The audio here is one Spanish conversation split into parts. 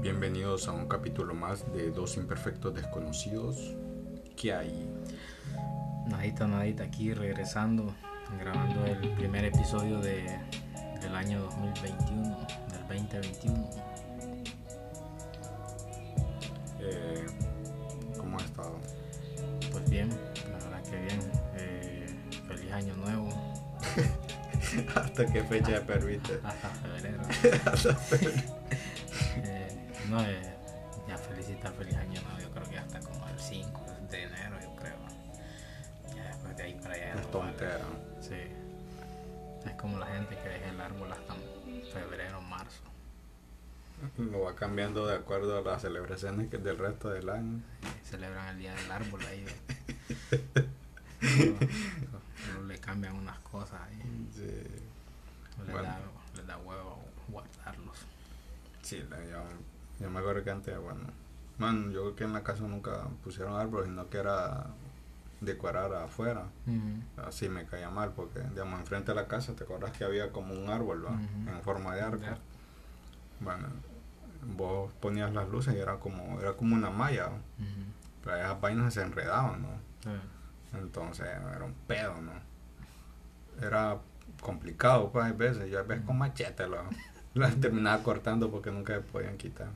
Bienvenidos a un capítulo más de Dos Imperfectos Desconocidos. ¿Qué hay? Nadita, nadita, aquí regresando, grabando el primer episodio de, del año 2021, del 2021. Eh, ¿Cómo has estado? Pues bien, la verdad que bien. Eh, feliz año nuevo, ¿Hasta qué fecha te permite? hasta febrero. Eh, cambiando de acuerdo a las celebraciones que del resto del año. Celebran el día del árbol ahí. le cambian unas cosas ahí. Sí, Les, Bueno. da, les da huevo guardarlos. sí yo, yo me acuerdo que antes, bueno, man, yo creo que en la casa nunca pusieron árbol, sino que era decorar afuera. Así me caía mal porque, digamos, enfrente de la casa, ¿te acuerdas que había como un árbol. En forma de arco. De arco. Bueno, vos ponías las luces y era como, era como una malla. Ujú. pero esas vainas se enredaban, ¿no? Entonces era un pedo, ¿no? Era complicado, pues, hay veces. Yo a veces con machete lo- las terminaba cortando porque nunca se podían quitar.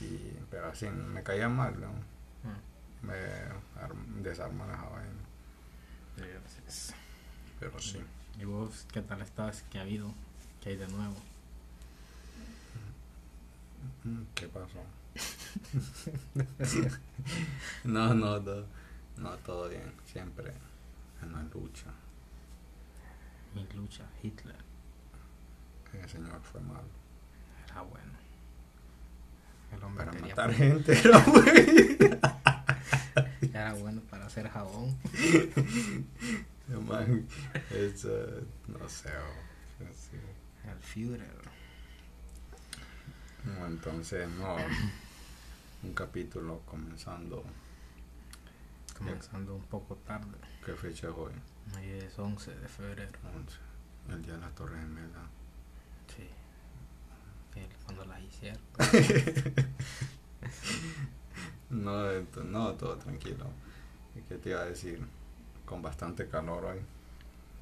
Y, pero así me caía mal, ¿no? Ajá. Me ar- desarman esa vaina. Sí, así es. Pero sí. ¿Y vos qué tal estás? ¿Qué ha habido? ¿Qué hay de nuevo? ¿Qué pasó? no, no, no, no, todo bien. Siempre en la lucha. Mi lucha, Hitler, El señor fue malo. era bueno. El hombre Para matar poder- gente era bueno. Era bueno para hacer jabón. Man, es, eh, no sé, oh, así. El Führer. Entonces, no, un capítulo comenzando. Comenzando un poco tarde. ¿Qué fecha es hoy? Hoy es 11 de febrero. 11. El día de las Torres Gemelas. Sí. Cuando las hicieron. No, ento- no, todo tranquilo. ¿Y ¿Qué te iba a decir? Con bastante calor hoy.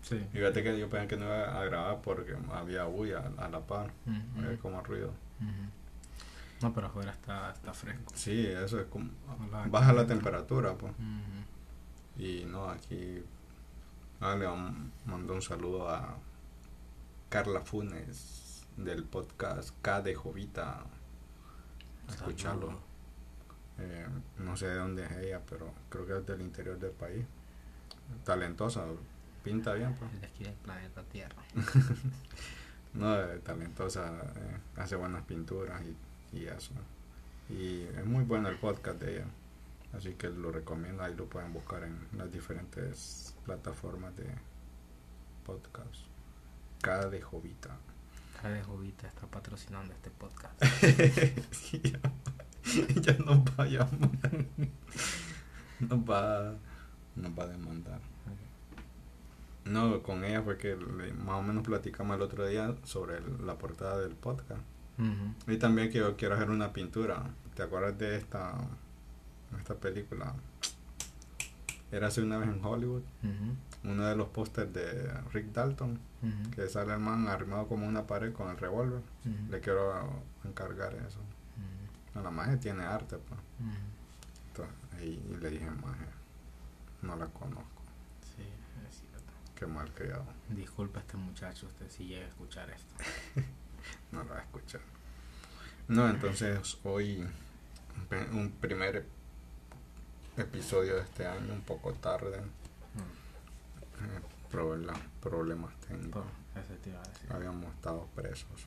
Sí. Fíjate que yo pensé que no iba a grabar porque había bulla a la par. Ujú. Había como ruido. No, pero afuera está, está fresco. Sí, eso es como. Hola. Baja la temperatura, pues. Y no, aquí. Ah, le mando un saludo a Carla Funes del podcast K de Jovita. Escucharlo. Eh, no sé de dónde es ella, pero creo que es del interior del país. Talentosa, pinta bien, pues. De aquí del planeta Tierra. No, eh, talentosa, eh, hace buenas pinturas y, y eso. Y es muy bueno el podcast de ella. Así que lo recomiendo, ahí lo pueden buscar en las diferentes plataformas de podcast. Cada de Jovita. Cada Jovita está patrocinando este podcast. ya, ya nos va a llamar. Nos va, nos va a demandar. No, con ella fue que le- más o menos platicamos el otro día sobre el- la portada del podcast. Y también que yo quiero hacer una pintura. ¿Te acuerdas de esta, esta película? Era hace una vez en Hollywood. Uno de los pósters de Rick Dalton. Que sale el man arrimado como una pared con el revólver. Le quiero encargar eso. No, la magia tiene arte, pues. Entonces, y, y le dije, magia, no la conozco. Qué mal criado. Disculpa a este muchacho, usted si llega a escuchar esto. No la va a escuchar. No, entonces hoy un primer ep- episodio de este año, un poco tarde. Mm. eh, proble- problemas técnicos. Por-. Habíamos estado presos.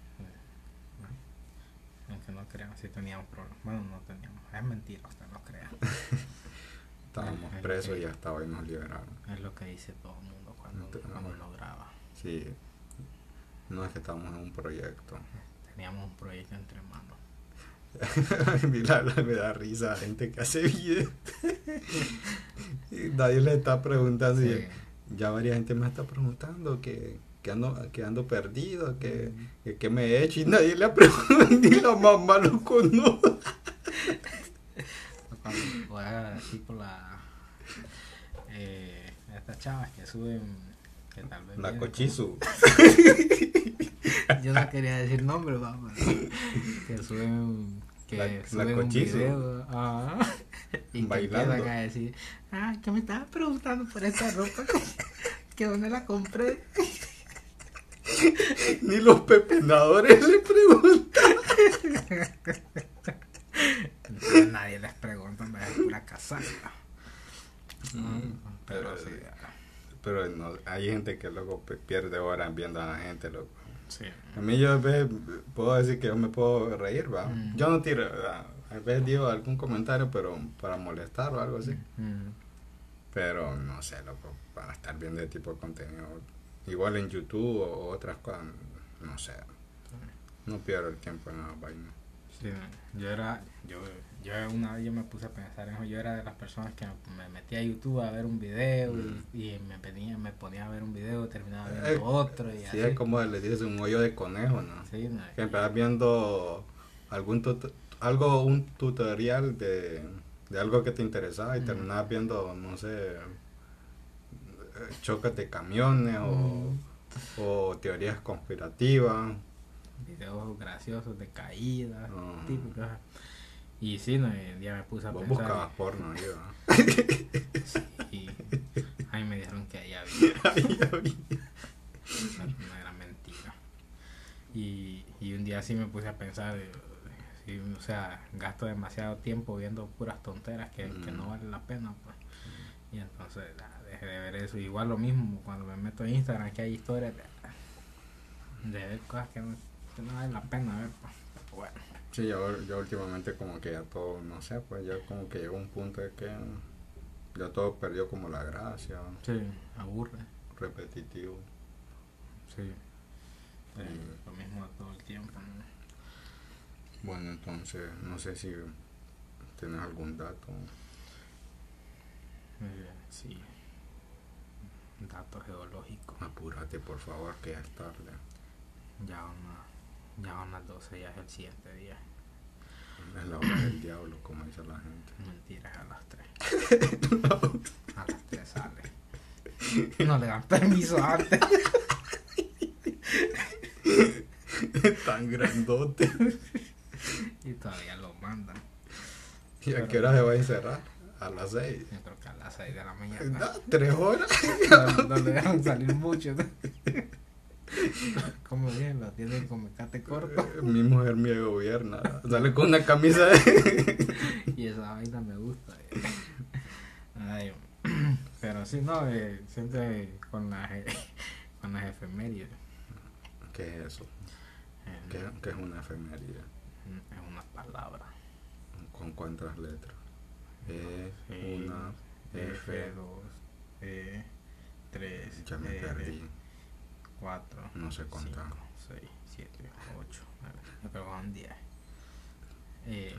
Aunque no crean, si teníamos problemas. Bueno, no teníamos. Es mentira, usted no crea. Estábamos presos y hasta hoy nos liberaron. Es lo que dice todo el mundo cuando, No cuando lo graba. Sí, no es que estábamos en un proyecto. Teníamos un proyecto entre manos. Mira, me da risa la gente que hace videos. Y Nadie le está preguntando. y Sí. ya varias gente me está preguntando que, que ando, que ando perdido, que, que, que me he hecho y nadie le ha preguntado, ni la mamá lo conoce. Voy a así por la. Eh, estas chavas que suben. Que tal vez La cochizu. Yo no quería decir nombre, vamos. Que suben. Que La- la suben un video. ah, y que Bailando. empiezan a decir. Ah, que me estabas preguntando por esta ropa. Que dónde la compré. Ni los pepinadores le preguntan. Nadie les pregunta, me es pura casaca. Mm, Pero pero- sí. Pero no, hay gente que luego pierde horas viendo a la gente, loco. Sí. A mí yo a veces puedo decir que yo me puedo reír, va. Mm. Yo no tiro, a veces digo algún comentario, pero para molestar o algo así. Mm. Pero no sé, loco, para estar viendo ese tipo de contenido. Igual en YouTube o otras cosas, no sé. No pierdo el tiempo en la vaina. Sí, yo era, yo, yo una vez yo me puse a pensar en eso, yo era de las personas que me metía a YouTube a ver un video Mm. y, y me ponía, me ponía a ver un video, terminaba Eh, viendo otro y Sí, así. es como le dices un hoyo de conejo, ¿no? Sí, no, Que empezás viendo algún tut- algo, un tutorial de, de algo que te interesaba y Mm. terminabas viendo, no sé, eh, choques de camiones o, o teorías conspirativas. videos graciosos de caídas, Ah. típicos. Y sí, no, y un día me puse a Vos pensar. buscabas porno, yo. Y ahí me dijeron que ahí había. Era una gran mentira. Y, y un día sí me puse a pensar, eh, sí, o sea, gasto demasiado tiempo viendo puras tonteras que, que no Mm. vale la pena. Pues. Y entonces dejé de ver eso. Igual lo mismo cuando me meto en Instagram, que hay historias de, de ver cosas que no, que no vale la pena ver. Pues. Bueno, Sí, yo, yo últimamente como que ya todo, no sé, pues ya como que llegó un punto de que ya todo perdió como la gracia, sí, aburre. repetitivo. Sí. Eh, lo mismo todo el tiempo. ¿no? Bueno, entonces, no sé si tienes algún dato. Eh, sí. Datos geológicos. Apúrate, por favor, que ya es tarde. Ya una, ya unas 12 ya es el siguiente día. Es la hora del diablo, como dice la gente. Mentiras a las 3. a las 3 sale. No le dan permiso antes. Tan grandote. y todavía lo mandan. ¿Y a qué hora se va a encerrar? A las seis. Yo creo que a las 6 de la mañana. ¿Tres horas? No, no le dejan salir mucho. Como bien, lo tienen con mecate corto. Eh, Mi mujer me gobierna. Sale con una camisa de... Y esa vaina me gusta. eh. Ay, pero sí, no, eh, siempre con las, eh, con las efemérides. ¿Qué es eso? eh, ¿Qué, qué es una efeméride? Es una palabra. ¿Con cuántas letras? E, Sí, una, F. F2, E, 3, Ya me perdí. 4, No sé contar. 6, 7, 8, 9, yo creo que son 10. Eh,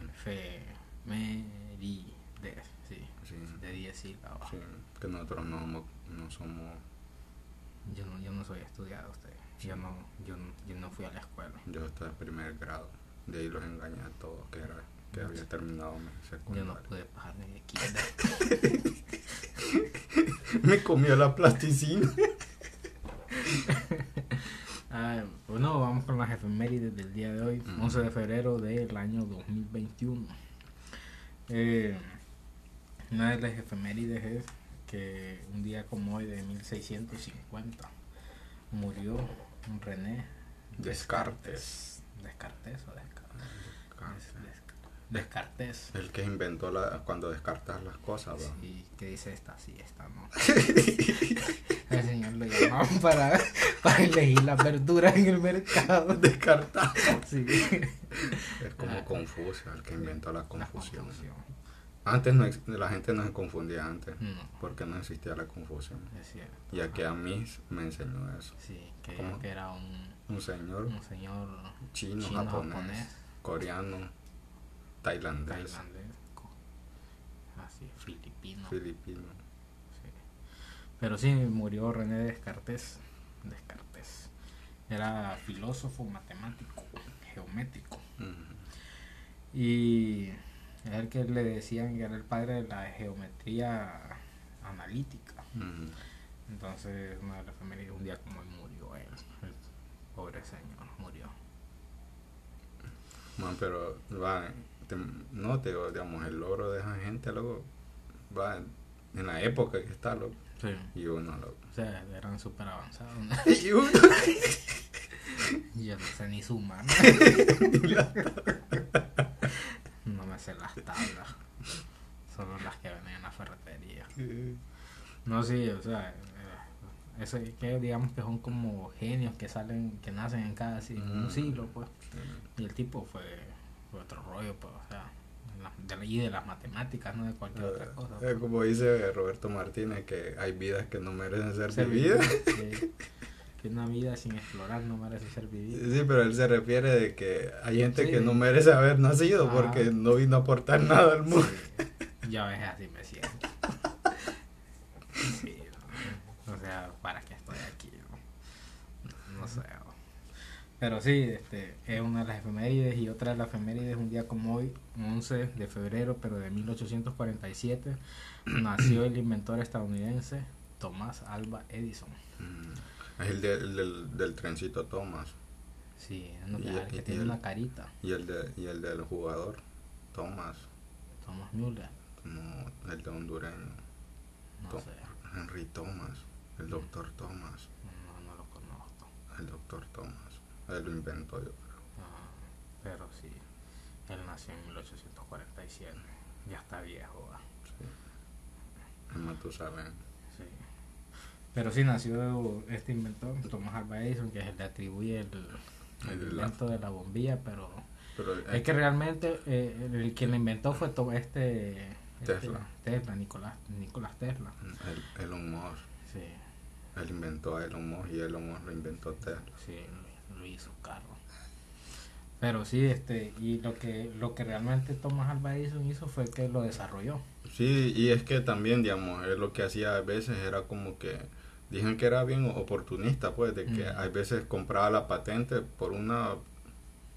Efemérides, sí, Sí, de 10 sílabas. sí, que nosotros no, no somos... Yo no, yo no soy estudiado usted. Yo no, yo, yo no fui a la escuela. Yo estaba en primer grado. De ahí los engañé a todos que, era, que había terminado mi Yo secundaria. no pude pasar ni de. Me comió la plasticina. Ah, bueno, vamos con las efemérides del día de hoy, Ujú. 11 de febrero del año 2021. Eh, una de las efemérides es que un día como hoy de 1650 murió René Descartes. Descartes o Descartes. Descartes. Descartes. El que inventó la, cuando descartas las cosas, ¿va? Sí, que dice esta sí, esta no. El señor lo llamaban para, para elegir las verduras en el mercado. Descartar. Sí. Es como Ah. Confucio, el que inventó la La confusión. Antes no, la gente no se confundía antes, No, porque no existía la confusión. es cierto. Ya que a mí me enseñó eso. Sí, que, que era un, Un señor un señor chino, chino, japonés, japonés, coreano, tailandés, así, filipino. filipino. sí. Pero sí, murió René Descartes. Descartes. Era filósofo, matemático, geométrico. Y es el que le decían que era el padre de la geometría analítica. Entonces, una de las familias un día como él murió él, el pobre señor murió. Man, pero va, no te digamos, el logro de esa gente luego va en la época que está loco. Sí. Y uno loco. O sea, eran súper avanzados. y uno. Yo no sé ni sumar. no me sé las tablas. Solo las que venden en la ferretería. No, sí, o sea, eh, ese que digamos que son como genios que salen, que nacen en cada un mm. siglo, pues. Y el tipo fue, otro rollo, pues, o sea, de, las matemáticas, no de cualquier otra eh, cosa. Pues. como dice Roberto Martínez, que hay vidas que no merecen ser, vividas. que una vida sin explorar no merece ser vivida. Sí, pero él se refiere de que hay gente que no merece haber nacido porque no vino a aportar nada al mundo. Ya ves, así me siento. Sí, o sea, ¿para qué estoy aquí? No, no sé. Pero sí, este, es una de las efemérides y otra de las efemérides, un día como hoy, 11 de febrero, pero de 1847, nació el inventor estadounidense Thomas Alba Edison. Mm, es el, del, del, trencito Thomas. Sí, que, tiene una carita. Y el, de, y el del jugador, Thomas. Thomas Müller. Como el de hondureño. No sé. Henry Thomas, el doctor Thomas. No, no lo conozco. El doctor Thomas. Él lo inventó, yo creo. pero sí, él nació en 1847. Ya está viejo. Sí. En Matusalén. Sí. Pero sí nació este inventor, Thomas Alva Edison, que es el que atribuye el, el, invento de la bombilla, pero, es que realmente eh, el quien lo inventó fue todo este, este Tesla. Tesla, Nicolás, Nicolás Tesla. El, Elon Musk. Sí. Él inventó a Elon Musk y Elon Musk lo inventó Tesla. Sí, lo hizo carro. Pero sí, este, y lo que, lo que realmente Thomas Alva Edison hizo fue que lo desarrolló. Sí, y es que también, digamos, él lo que hacía a veces era como que, dijeron que era bien oportunista, pues, de que a veces compraba la patente por una,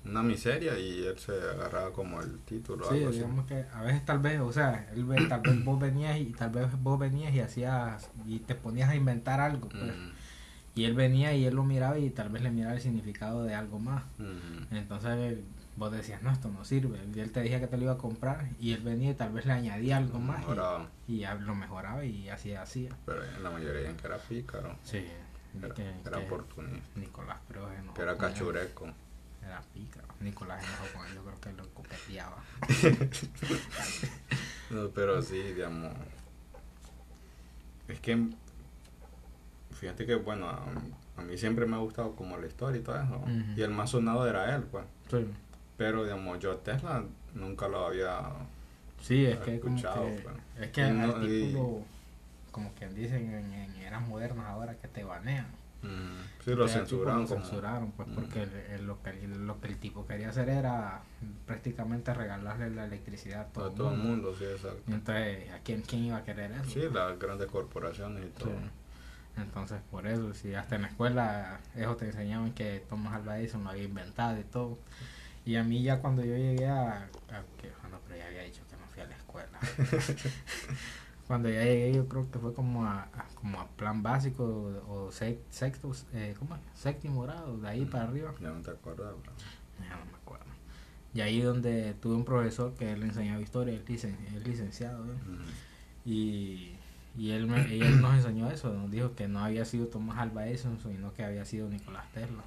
una miseria y él se agarraba como el título. Sí, digamos que a veces tal vez, o sea, él, tal vez vos venías y tal vez vos venías y hacías, y te ponías a inventar algo, pues. Y él venía y él lo miraba y tal vez le miraba el significado de algo más. Entonces vos decías, no, esto no sirve. Y él te decía que te lo iba a comprar y él venía y tal vez le añadía algo más. Y, lo mejoraba y así hacía. Pero en la mayoría en que era pícaro. Sí. Era, que, era oportunista. Nicolás pero no. Que era cachureco. Era pícaro. Nicolás enojó con él, yo creo que lo coqueteaba. no, pero sí, digamos. Es que fíjate que, bueno, a, mí siempre me ha gustado como la historia y todo eso. Y el más sonado era él, pues. Sí. Pero, digamos, yo Tesla nunca lo había sí, es que escuchado. Como que, pues. Es que el como quien dicen en, eras modernas ahora, que te banean. Sí, lo censuraron. Lo censuraron, pues, porque lo, que, lo que el tipo quería hacer era prácticamente regalarle la electricidad a todo, a todo el mundo. sí, exacto. entonces, ¿a quién, quién iba a querer eso? Sí, las grandes corporaciones y todo. Entonces, por eso, si hasta en la escuela, eso te enseñaban que Thomas Alva Edison lo había inventado y todo. Y a mí ya cuando yo llegué a... que, bueno, pero ya había dicho que no fui a la escuela. cuando ya llegué yo creo que fue como a, como a plan básico o, sexto, eh, ¿cómo es? Séptimo grado, de ahí para arriba. Ya no te acuerdas, Ya no me acuerdo. Y ahí donde tuve un profesor que le enseñaba historia, él, es licenciado, Y y él, me, él nos enseñó eso, nos dijo que no había sido Tomás Alba Edison, sino que había sido Nicolás Tesla.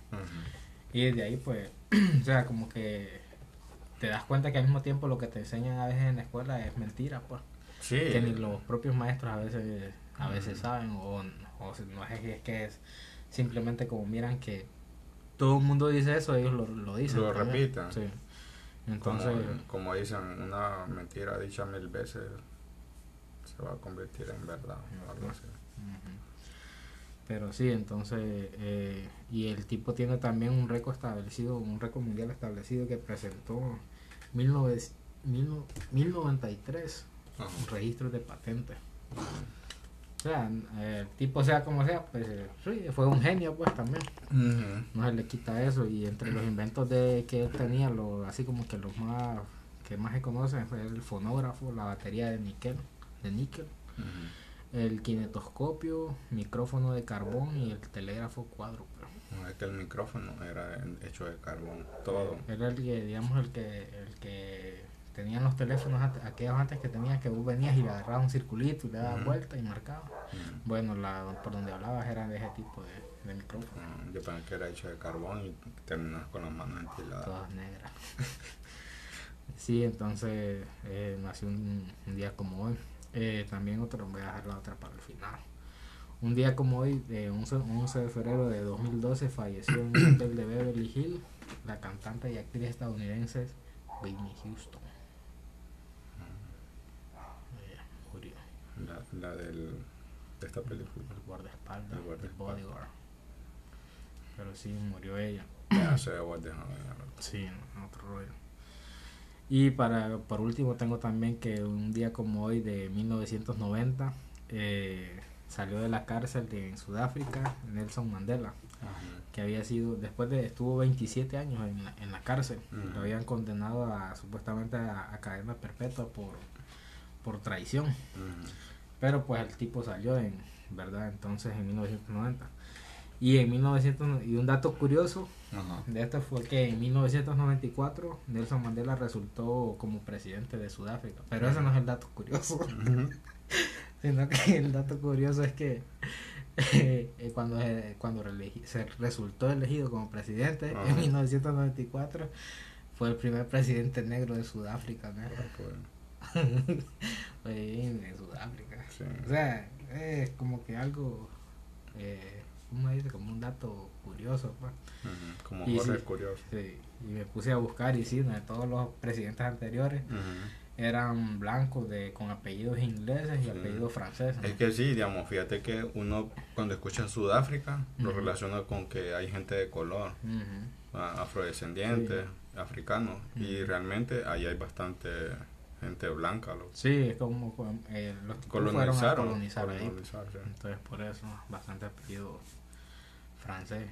Y desde ahí, pues, o sea, como que te das cuenta que al mismo tiempo lo que te enseñan a veces en la escuela es mentira, pues. Sí. Que ni los propios maestros a veces a veces saben, o, o no es, es que es simplemente como miran que todo el mundo dice eso, ellos lo, lo dicen. Lo repitan. Sí. Entonces, como, como dicen, una mentira dicha mil veces se va a convertir en verdad Pero sí, entonces, eh, y el tipo tiene también un récord establecido, un récord mundial establecido que presentó 1093 registros de patentes. sea, el tipo sea como sea, pues sí, fue un genio pues también. No se le quita eso. Y entre los inventos de que él tenía, lo, así como que los más que más se conocen fue el fonógrafo, la batería de níquel, de níquel, el kinetoscopio, micrófono de carbón y el telégrafo cuádruple. No, es que el micrófono era hecho de carbón, todo. Era el que, digamos, el que, el que tenían los teléfonos aquellos antes que tenías que vos venías y le agarrabas un circulito y le dabas vuelta y marcabas. Bueno, la, por donde hablabas era de ese tipo de, de micrófono. yo pensé que era hecho de carbón y terminas con las manos entiladas. Todas negras. sí, entonces eh, nació un, día como hoy. Eh, también otro, voy a dejar la otra para el final. Un día como hoy, de 11, 11 de febrero de 2012, falleció en el hotel de Beverly Hills la cantante y actriz estadounidense Whitney Houston. La, la del, de esta película. El guardaespaldas. El guardaespaldas. Bodyguard. Pero sí, murió ella. Ya se Sí, otro rollo. Y para por último tengo también que un día como hoy de 1990 eh, salió de la cárcel de, en Sudáfrica Nelson Mandela, que había sido, después de, estuvo 27 años en la, en la cárcel, lo habían condenado a supuestamente a, a cadena perpetua por por traición. Pero pues el tipo salió en, ¿verdad? Entonces en 1990. Y en 1900, y un dato curioso de esto fue que en 1994 Nelson Mandela resultó como presidente de Sudáfrica. Pero ese no es el dato curioso. Sino que el dato curioso es que eh, cuando, cuando se resultó elegido como presidente en 1994 fue el primer presidente negro de Sudáfrica. ¿no? en Sudáfrica. O sea, es como que algo, eh, ¿cómo dice? Como un dato curioso. Pues. Como y curioso. y me puse a buscar y sí, de todos los presidentes anteriores. eran blancos de con apellidos ingleses y apellidos franceses. Es que sí, digamos, fíjate que uno cuando escucha Sudáfrica lo relaciona con que hay gente de color, afrodescendientes, africanos, y realmente ahí hay bastante gente blanca. Lo, sí, es como eh, los colonizaron, colonizar ahí. Entonces, por eso, bastante apellido francés.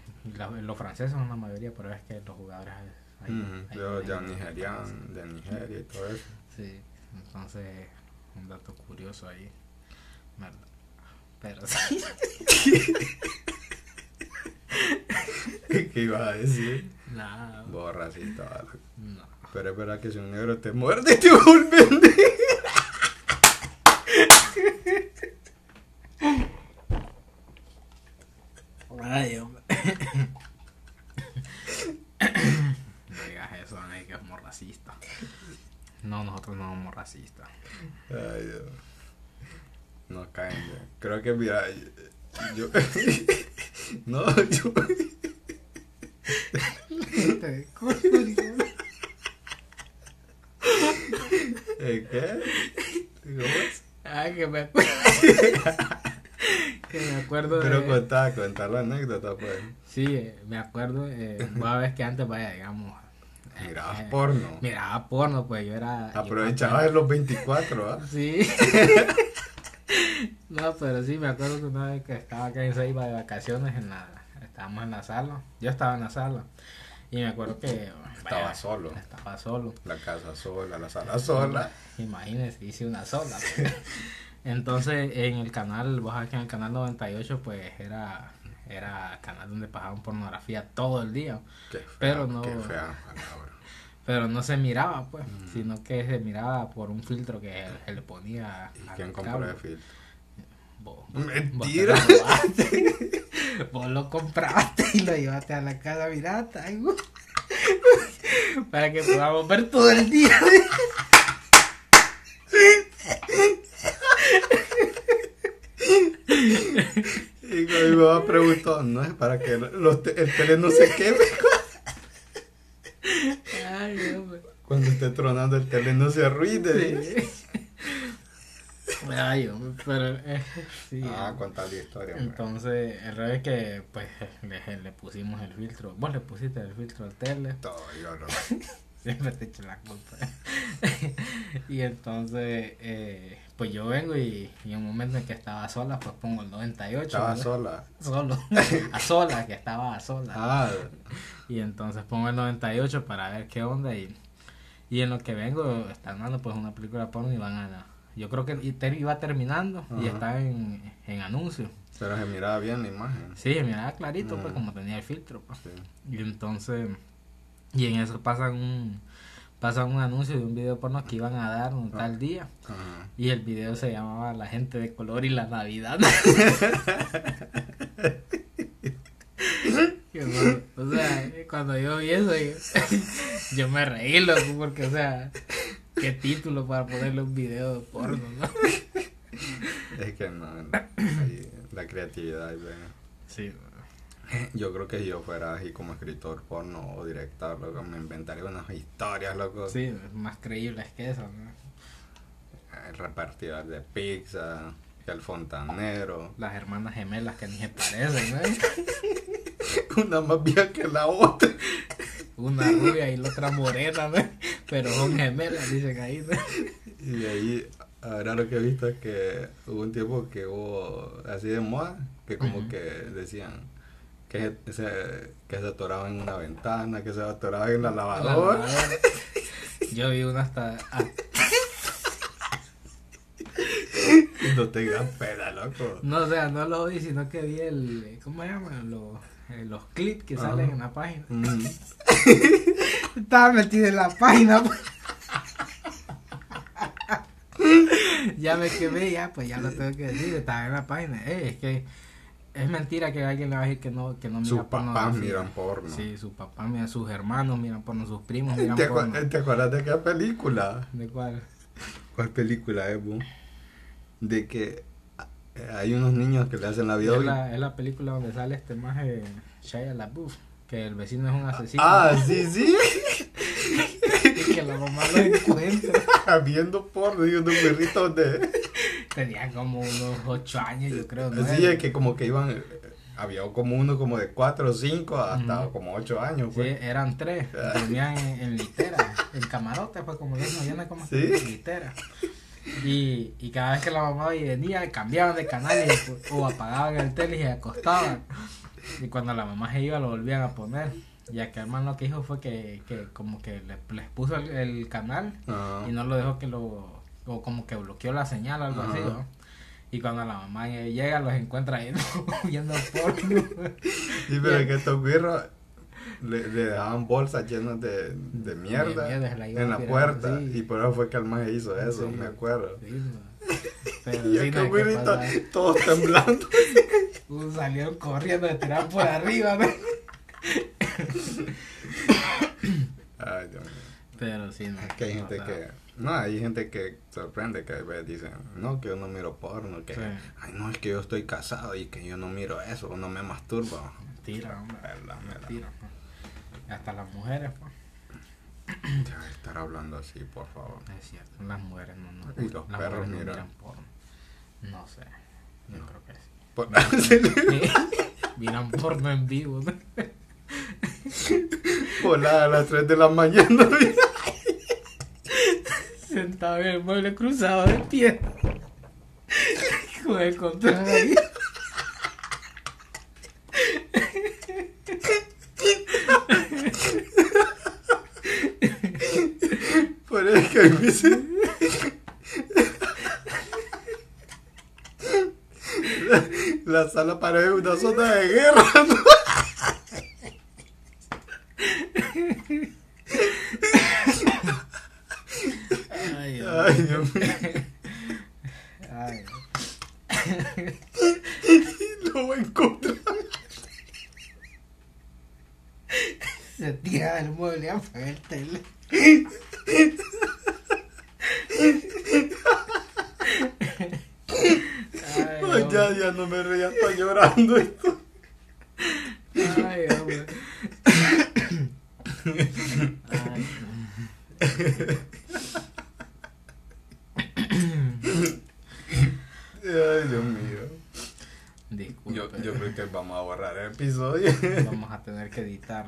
Los franceses son la mayoría, pero es que los jugadores. Ahí, de nigerian, de Nigeria y todo eso. Sí, entonces, un dato curioso ahí. Pero sí. ¿Qué ibas a decir? Nada. Borracito. No. Pero es verdad que si un negro te muerde, te vuelve Ay, hombre. No digas eso, no que somos racistas. No, nosotros no somos racistas. Ay, Dios. No caen. Creo que, mira, yo. no, yo. ¿Qué? ¿Cómo es? Ah, que me acuerdo. que me acuerdo Pero de... contar, contar la anécdota, pues. Sí, eh, me acuerdo. Eh, a ver que antes, vaya, digamos. Mirabas eh, porno. Miraba porno, pues yo era. Aprovechabas en los 24, ¿ah? Sí. no, pero sí, me acuerdo que una vez que estaba acá en Seiba de vacaciones, en la, estábamos en la sala. Yo estaba en la sala. Y me acuerdo que estaba solo. Estaba solo. La casa sola, la sala sola. Imagínese, hice una sola. Entonces, en el canal, vos sabés que en el canal 98, pues era era canal donde pasaban pornografía todo el día. pero no. Pero no se miraba, pues, mm. sino que se miraba por un filtro que se le ponía. ¿Y quién compró el filtro? Vos, Mentira. Vos, lo compraste y lo llevaste a la casa, mirata. Para que podamos ver todo el día. Y mi mamá preguntó, no es para que los el tele no se queme. Ay, Cuando esté tronando el tele no se arruine. Ay, pero eh, sí. Ah, contar la historia. Entonces, el revés es que pues le, le, pusimos el filtro. Vos le pusiste el filtro al tele. Todo, yo no. Siempre te echo la culpa. y entonces, eh, pues yo vengo y, y en un momento en que estaba sola, pues pongo el 98. Estaba ¿verdad? sola. Solo, a sola, que estaba a sola. Ah, Y entonces pongo el 98 para ver qué onda y, y en lo que vengo están dando pues una película porno y van a... Yo creo que iba terminando y está en, en anuncio. pero se miraba bien la imagen. Sí, miraba clarito pues Mm. como tenía el filtro pues. Sí. Y entonces, y en eso pasan un, pasan un anuncio de un video porno que iban a dar un tal día. Ajá. Y el video se llamaba La gente de color y la Navidad. O sea, cuando yo vi eso, yo, yo me reí, loco, porque, o sea, qué título para ponerle un video de porno, ¿no? Es que no, la creatividad. ve. Sí, Yo creo que si yo fuera así como escritor porno o director, loco, me inventaría unas historias, loco. sí, más creíbles que eso, ¿no? El repartidor de pizza, el fontanero. Las hermanas gemelas que ni se parecen, ¿no? Una más vieja que la otra. Una rubia y la otra morena, ¿no? Pero son gemelas, dicen ahí, ¿no? Y ahí, ahora lo que he visto es que hubo un tiempo que hubo así de moda, que como que decían que se, que se atoraba en una ventana, que se atoraba en la La lavadora. Yo vi una hasta... ah, No tengas pena, loco. no, o sea, no lo vi, sino que vi el... ¿Cómo se llama? Los, eh, los clips que Ajá. salen en la página. Mm. Estaba metido en la página. pues. ya me quemé, ya, pues ya lo tengo que decir. Estaba en la página. Eh, es que es mentira que alguien le va a decir que no, que no mira Sus porno. papás así. miran porno. Sí, su papá mira, sus hermanos miran porno, sus primos miran ¿Te, porno. te acuerdas de qué película? ¿De cuál? ¿Cuál película es? De que hay unos niños que le hacen la vida Es la, es la película donde sale este maje Shia LaBeouf, que el vecino es un asesino. Ah, sí, sí. y que la mamá lo encuentra. Viendo porno y unos perritos de... Tenía como unos ocho años, yo creo. Sí, es que como que iban... Había como uno como de 4 o 5 hasta como 8 años, Sí, pues. eran tres. Dormían en, en litera, en camarote, pues como les no como Sí. en litera. Y, y cada vez que la mamá venía, cambiaban de canal y, o apagaban el tele y se acostaban. Y cuando la mamá se iba, lo volvían a poner. Y aquel man lo que hizo fue que, que como que le- les puso el, el canal Ah. y no lo dejó que lo o como que bloqueó la señal o algo así. ¿no? y cuando la mamá llega los encuentra ahí viendo porno Sí, pero que estos birros le, le dejaban bolsas llenas de, de mierda, la en la puerta. sí. Y por eso fue que el maje hizo eso, Sí. me acuerdo. Sí, pero Y sí, aquel no, ¿qué birrito, pasa? todos temblando. Uh, salieron corriendo de tirar por arriba ¿no? Ay, Dios mío. pero sí no Es que hay gente que... No, hay gente que sorprende que a veces dicen, no, que yo no miro porno, que... Sí. Ay, no, es que yo estoy casado y que yo no miro eso, no me masturbo. mentira hombre Verdad, verdad. mentira ¿no? hasta las mujeres pues. Deja de estar hablando así, por favor. es cierto las mujeres no, no Y los las perros no miran. porno no sé yo No. creo que sí Por- miran porno en vivo. Volada a las 3 de la mañana. Sentado en el mueble cruzado de pie con el control. Por eso que veces... La, la sala parece una zona de guerra, ¿no? Ay, Dios Ay, mío. Dios mío. Ay, Lo voy a encontrar. se tira del mueble a apagar el tele. Ay, Ay, ya, hombre. ya no me reía, estoy llorando esto. Ay, hombre. Ay, Ay, Dios mío. disculpe. Yo, yo creo que vamos a borrar el episodio. Vamos a tener que editar.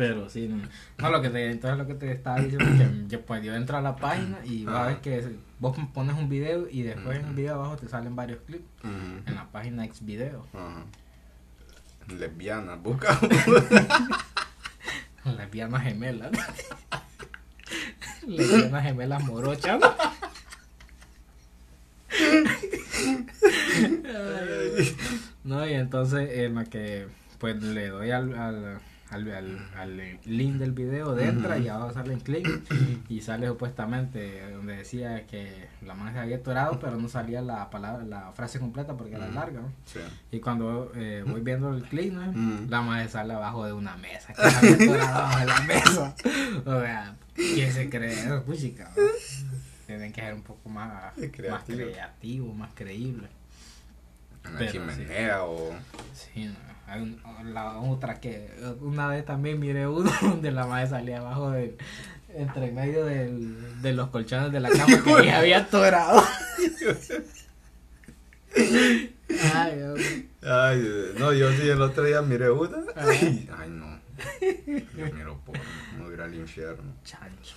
Pero sí, no, no, lo que te, entonces lo que te estaba diciendo es que yo, pues yo entro a la página y vas a ver que vos pones un video y después en el video abajo te salen varios clips en la página X video. Lesbiana, busca. Lesbiana gemela. Lesbiana gemelas morochas. no, y entonces en la que pues le doy al, al al, al, link del video de entra y abajo sale en clic. Y sale supuestamente donde decía que la mano se había atorado pero no salía la palabra la frase completa porque era larga y cuando eh, voy viendo el clic la mano sale abajo de una mesa que se había atorado abajo de la mesa. O sea ¿quién se cree eso? tienen que ser un poco más más, creativo, más creíble una chimenea o sí no la otra que una vez también miré uno donde la madre salía abajo de entre medio del, de los colchones de la cama que había atorado. Ay, Ay, no, yo sí el otro día miré una. Ay, ay no. Yo miro por no ir al infierno. Chancho.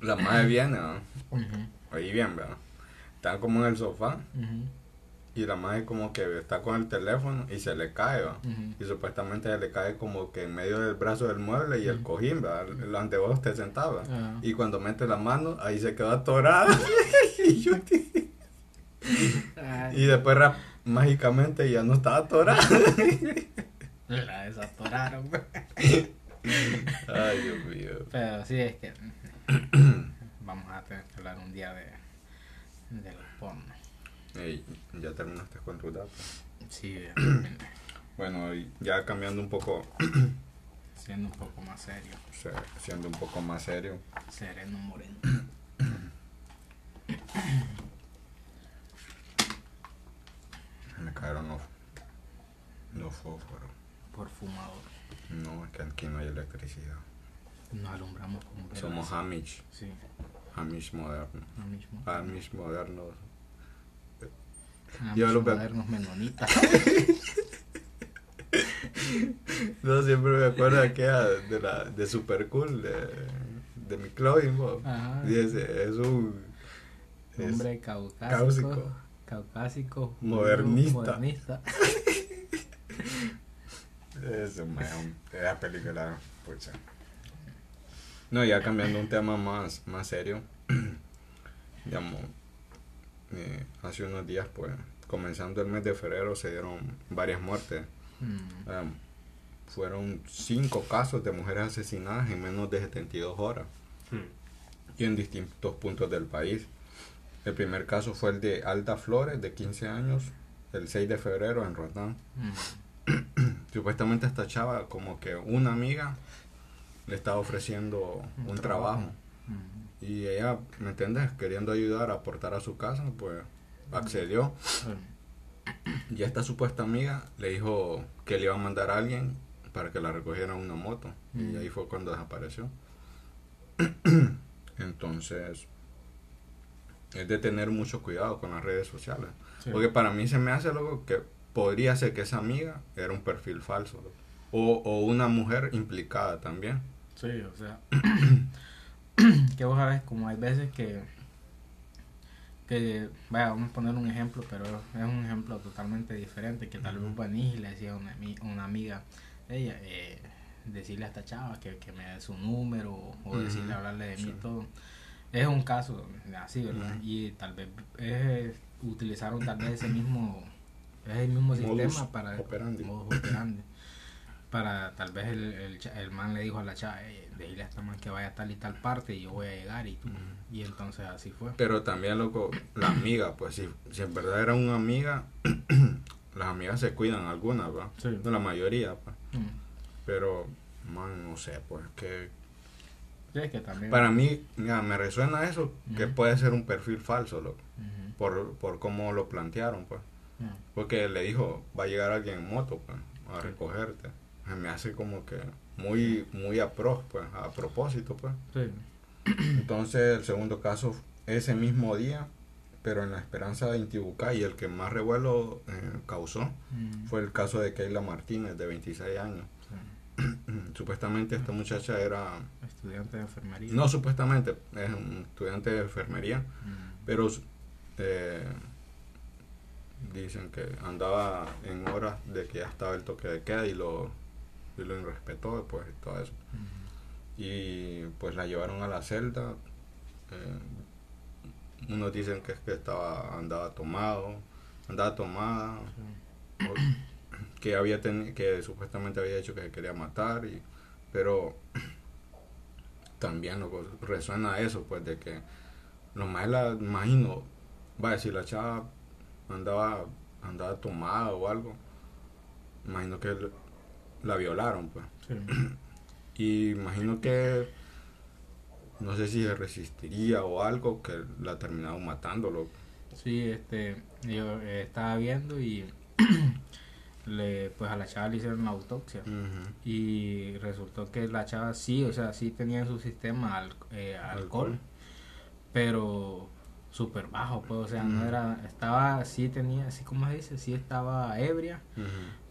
La madre viene, ¿no? Ahí bien, ¿verdad? Están como en el sofá y la madre como que está con el teléfono y se le cae, ¿va? Y supuestamente se le cae como que en medio del brazo del mueble y el cojín, ¿va? El antebos te sentaba. Y cuando mete la mano, ahí se quedó atorada. y, y después mágicamente ya no estaba atorada. la desatoraron, Ay, Dios mío. Pero sí, es que vamos a tener que hablar un día de. Hey, ya terminaste con tu dato. Sí, bueno, ya cambiando un poco. siendo un poco más serio. siendo un poco más serio. Sereno Moreno. Me cayeron los, los fósforos. Por fumador. No, es que aquí no hay electricidad. Nos alumbramos con Somos Amish. Sí. Amish moderno. Amish moderno. Amish modernos yo los modernos menonitas. no, siempre me acuerdo de aquella de la de Super Cool de, de mi Chloe, Dice, es un hombre caucásico, caucásico, modernista. modernista. es una película, pucha. No, ya cambiando un tema más, más serio, digamos, eh, hace unos días, pues, comenzando el mes de febrero, se dieron varias muertes. Mm. Fueron cinco casos de mujeres asesinadas en menos de 72 horas mm. y en distintos puntos del país. El primer caso fue el de Alda Flores, de 15 años, el 6 de febrero en Rotán. Mm. Supuestamente esta chava, como que una amiga le estaba ofreciendo un, trabajo y ella, ¿me entiendes? Queriendo ayudar a aportar a su casa, pues accedió. Y esta supuesta amiga le dijo que le iba a mandar a alguien para que la recogiera en una moto. Y mm. ahí fue cuando desapareció. Entonces, es de tener mucho cuidado con las redes sociales. Porque para mí se me hace algo que podría ser que esa amiga era un perfil falso. O, o una mujer implicada también. Sí, o sea, que vos sabes, como hay veces que, que, vaya, vamos a poner un ejemplo, pero es un ejemplo totalmente diferente, que tal vez venís y le decía a una, una amiga ella, eh, decirle a esta chava que, me dé su número o, decirle, hablarle de mí todo. Es un caso así, ¿verdad? Y tal vez es, utilizaron tal vez ese mismo, ese mismo sistema para... Operandi. operandi para tal vez el, el, el, man le dijo a la chava, de decirle a esta man que vaya a tal y tal parte y yo voy a llegar y, y entonces así fue. Pero también, loco, la amiga, pues si, si en verdad era una amiga, las amigas se cuidan algunas, ¿va? No la mayoría, pues. Pero, man, no sé, pues que... que también... Para mí, mira, me resuena eso, que puede ser un perfil falso, loco, por, por cómo lo plantearon, pues. Porque le dijo, va a llegar alguien en moto, pues, a recogerte me hace como que muy muy a pro, pues, a propósito, pues. Entonces, el segundo caso ese mismo día, pero en la esperanza de Intibucá y el que más revuelo eh, causó mm. fue el caso de Keila Martínez de 26 años. supuestamente esta muchacha era... Estudiante de enfermería. No, supuestamente, es un estudiante de enfermería, Mm. pero eh, dicen que andaba en horas de que ya estaba el toque de queda y lo, y lo irrespetó, pues, y todo eso. Y pues la llevaron a la celda. eh, unos dicen que es que estaba, andaba tomado, andaba tomada, Sí. o que había teni- que supuestamente había dicho que se quería matar y pero también loco, resuena eso pues de que lo más la imagino vaya si la chava andaba andaba tomada o algo imagino que la violaron pues Sí. y imagino que no sé si se resistiría o algo que la terminaron matando loco. Sí, este, yo eh, estaba viendo y le, pues a la chava le hicieron la autopsia y resultó que la chava sí, o sea, sí tenía en su sistema al- eh, alcohol, Alcohol. pero súper bajo, pues, o sea, no era, estaba, sí tenía, así como se dice, sí estaba ebria,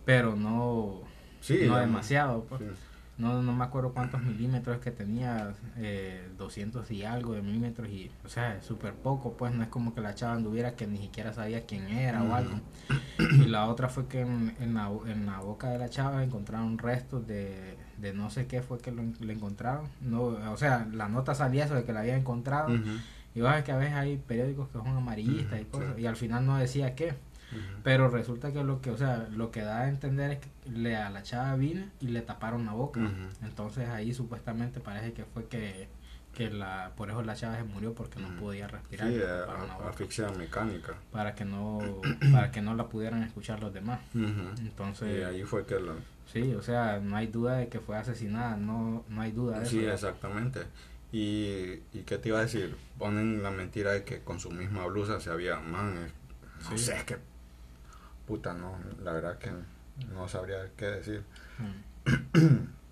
pero no, Sí, no demasiado, pues. sí. No, no me acuerdo cuántos milímetros que tenía, eh, 200 y algo de milímetros, y, o sea, súper poco, pues no es como que la chava anduviera que ni siquiera sabía quién era o algo. Y la otra fue que en, en la, en la boca de la chava encontraron restos de, de no sé qué fue que lo, le encontraron. no O sea, la nota salía de que la había encontrado. Y vas a ver que a veces hay periódicos que son amarillistas y cosas, sí. y al final no decía qué. Pero resulta que lo que, o sea, lo que da a entender es que le, a la chava vino y le taparon la boca. Entonces ahí supuestamente parece que fue que, que la, por eso la chava se murió porque no podía respirar. Sí, asfixia mecánica. para que no, para que no la pudieran escuchar los demás. Entonces, Y ahí fue que la... sí, o sea, no hay duda de que fue asesinada, no, no hay duda de Sí, eso. exactamente. Y, y qué te iba a decir, ponen la mentira de que con su misma blusa se había, man, es- no Sí. sé, es que, puta, no, la verdad que no sabría qué decir. Mm,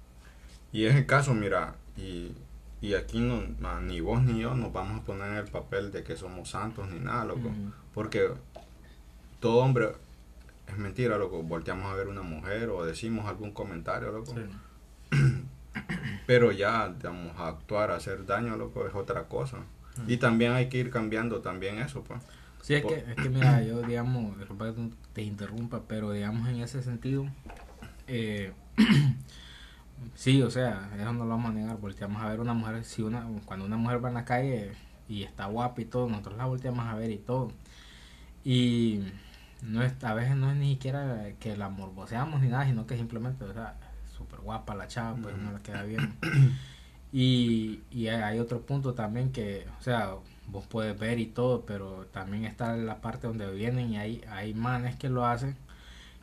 Y es el caso, mira, y, y aquí no, ni vos ni yo nos vamos a poner en el papel de que somos santos ni nada, loco. Porque todo hombre, es mentira, loco, volteamos a ver una mujer o decimos algún comentario, loco. sí. Pero ya, digamos, a actuar, a hacer daño, loco, es otra cosa. Mm. Y también hay que ir cambiando también eso, pues. Sí, es Por- que, es que mira, yo digamos, disculpa que te interrumpa, pero digamos en ese sentido, eh, sí, o sea, eso no lo vamos a negar, volteamos a ver una mujer, si una, cuando una mujer va en la calle y está guapa y todo, nosotros la volteamos a ver y todo. Y no es, a veces no es ni siquiera que la morboseamos ni nada, sino que simplemente, o sea, súper guapa la chava, pues no le queda bien. Y, y hay otro punto también que, o sea, vos puedes ver y todo, pero también está la parte donde vienen y hay, hay manes que lo hacen,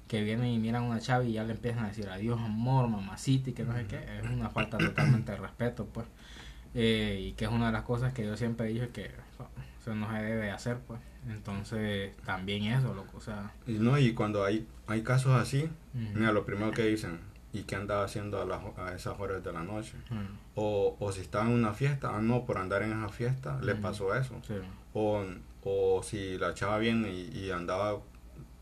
que vienen y miran a una chava y ya le empiezan a decir adiós, amor, mamacita y que no sé qué. Es una falta totalmente de respeto, pues. Eh, y que es una de las cosas que yo siempre he dicho que eso no se debe hacer, pues. Entonces, también eso, loco, o sea. Y no, y cuando hay, hay casos así, mira, lo primero que dicen, ¿y qué andaba haciendo a, las a esas horas de la noche? O, o si estaba en una fiesta, ah, no, por andar en esa fiesta, le pasó eso. sí, O, o si la chava viene y, y andaba